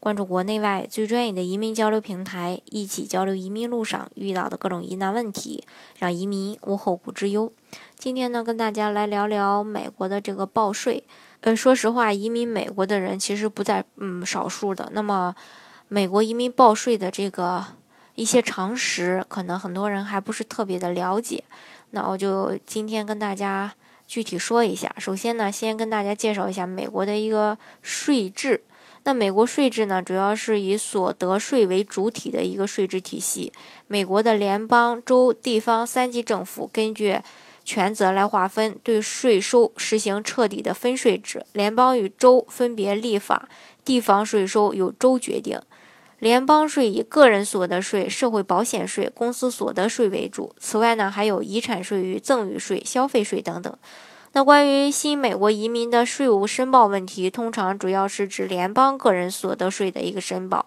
关注国内外最专业的移民交流平台，一起交流移民路上遇到的各种疑难问题，让移民无后顾之忧。今天呢，跟大家来聊聊美国的这个报税。呃，说实话，移民美国的人其实不在嗯少数的。那么，美国移民报税的这个一些常识，可能很多人还不是特别的了解。那我就今天跟大家具体说一下。首先呢，先跟大家介绍一下美国的一个税制。那美国税制呢，主要是以所得税为主体的一个税制体系。美国的联邦、州、地方三级政府根据权责来划分，对税收实行彻底的分税制。联邦与州分别立法，地方税收由州决定。联邦税以个人所得税、社会保险税、公司所得税为主。此外呢，还有遗产税与赠与税、消费税等等。那关于新美国移民的税务申报问题，通常主要是指联邦个人所得税的一个申报。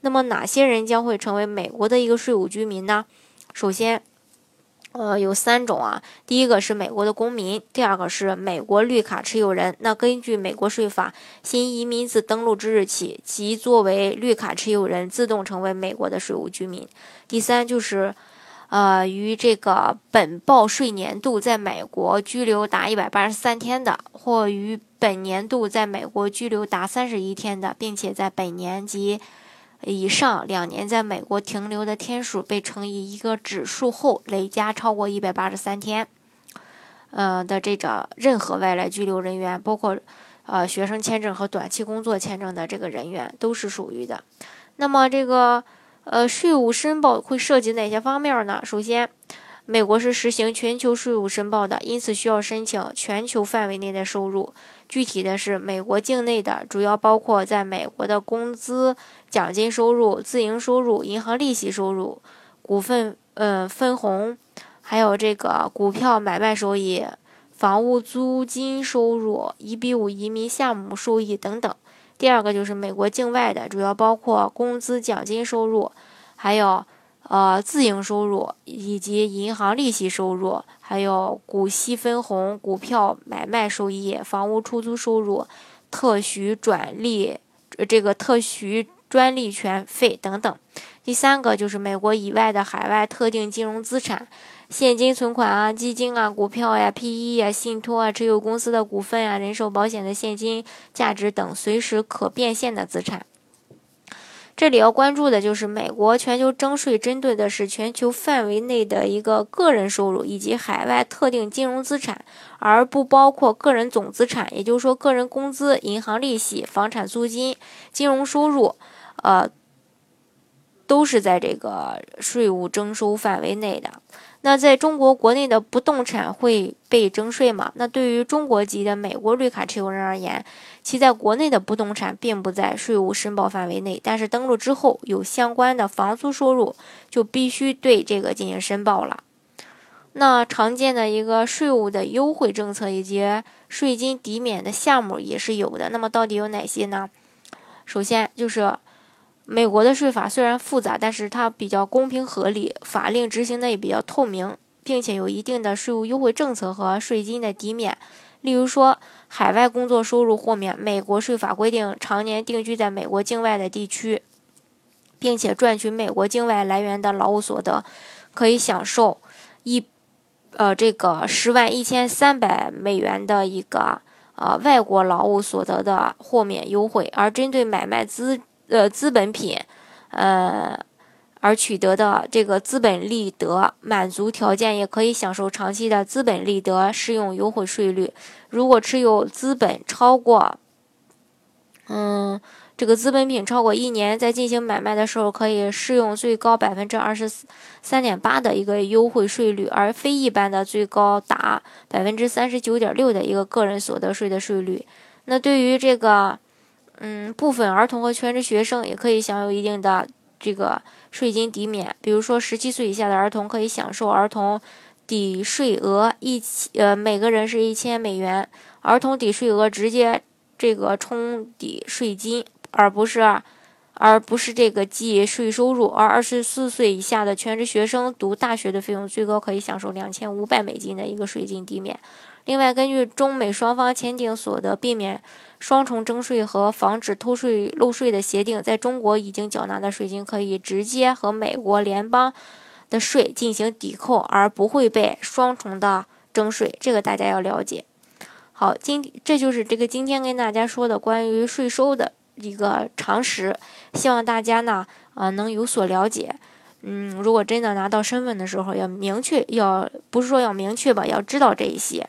那么哪些人将会成为美国的一个税务居民呢？首先。呃，有三种啊。第一个是美国的公民，第二个是美国绿卡持有人。那根据美国税法，新移民自登陆之日起，即作为绿卡持有人，自动成为美国的税务居民。第三就是，呃，于这个本报税年度在美国居留达一百八十三天的，或于本年度在美国居留达三十一天的，并且在本年及以上两年在美国停留的天数被乘以一个指数后，累加超过一百八十三天，呃的这个任何外来居留人员，包括呃学生签证和短期工作签证的这个人员，都是属于的。那么这个呃税务申报会涉及哪些方面呢？首先。美国是实行全球税务申报的，因此需要申请全球范围内的收入。具体的是，美国境内的主要包括在美国的工资、奖金收入、自营收入、银行利息收入、股份嗯分红，还有这个股票买卖收益、房屋租金收入、一比五移民项目收益等等。第二个就是美国境外的，主要包括工资、奖金收入，还有。呃，自营收入以及银行利息收入，还有股息分红、股票买卖收益、房屋出租收入、特许转利这个特许专利权费等等。第三个就是美国以外的海外特定金融资产，现金存款啊、基金啊、股票呀、PE 呀、信托啊、持有公司的股份啊、人寿保险的现金价值等随时可变现的资产。这里要关注的就是美国全球征税针对的是全球范围内的一个个人收入以及海外特定金融资产，而不包括个人总资产。也就是说，个人工资、银行利息、房产租金、金融收入，呃，都是在这个税务征收范围内的。那在中国国内的不动产会被征税吗？那对于中国籍的美国绿卡持有人而言，其在国内的不动产并不在税务申报范围内，但是登录之后有相关的房租收入，就必须对这个进行申报了。那常见的一个税务的优惠政策以及税金抵免的项目也是有的。那么到底有哪些呢？首先就是。美国的税法虽然复杂，但是它比较公平合理，法令执行的也比较透明，并且有一定的税务优惠政策和税金的抵免。例如说，海外工作收入豁免，美国税法规定，常年定居在美国境外的地区，并且赚取美国境外来源的劳务所得，可以享受一呃这个十万一千三百美元的一个呃外国劳务所得的豁免优惠。而针对买卖资呃，资本品，呃，而取得的这个资本利得满足条件，也可以享受长期的资本利得适用优惠税率。如果持有资本超过，嗯，这个资本品超过一年，在进行买卖的时候，可以适用最高百分之二十三点八的一个优惠税率，而非一般的最高达百分之三十九点六的一个个人所得税的税率。那对于这个。嗯，部分儿童和全职学生也可以享有一定的这个税金抵免。比如说，十七岁以下的儿童可以享受儿童抵税额一千呃每个人是一千美元，儿童抵税额直接这个冲抵税金，而不是。而不是这个计税收入，而二十四岁以下的全职学生读大学的费用最高可以享受两千五百美金的一个税金抵免。另外，根据中美双方签订所得避免双重征税和防止偷税漏税的协定，在中国已经缴纳的税金可以直接和美国联邦的税进行抵扣，而不会被双重的征税。这个大家要了解。好，今这就是这个今天跟大家说的关于税收的。一个常识，希望大家呢，啊，能有所了解。嗯，如果真的拿到身份的时候，要明确，要不是说要明确吧，要知道这一些。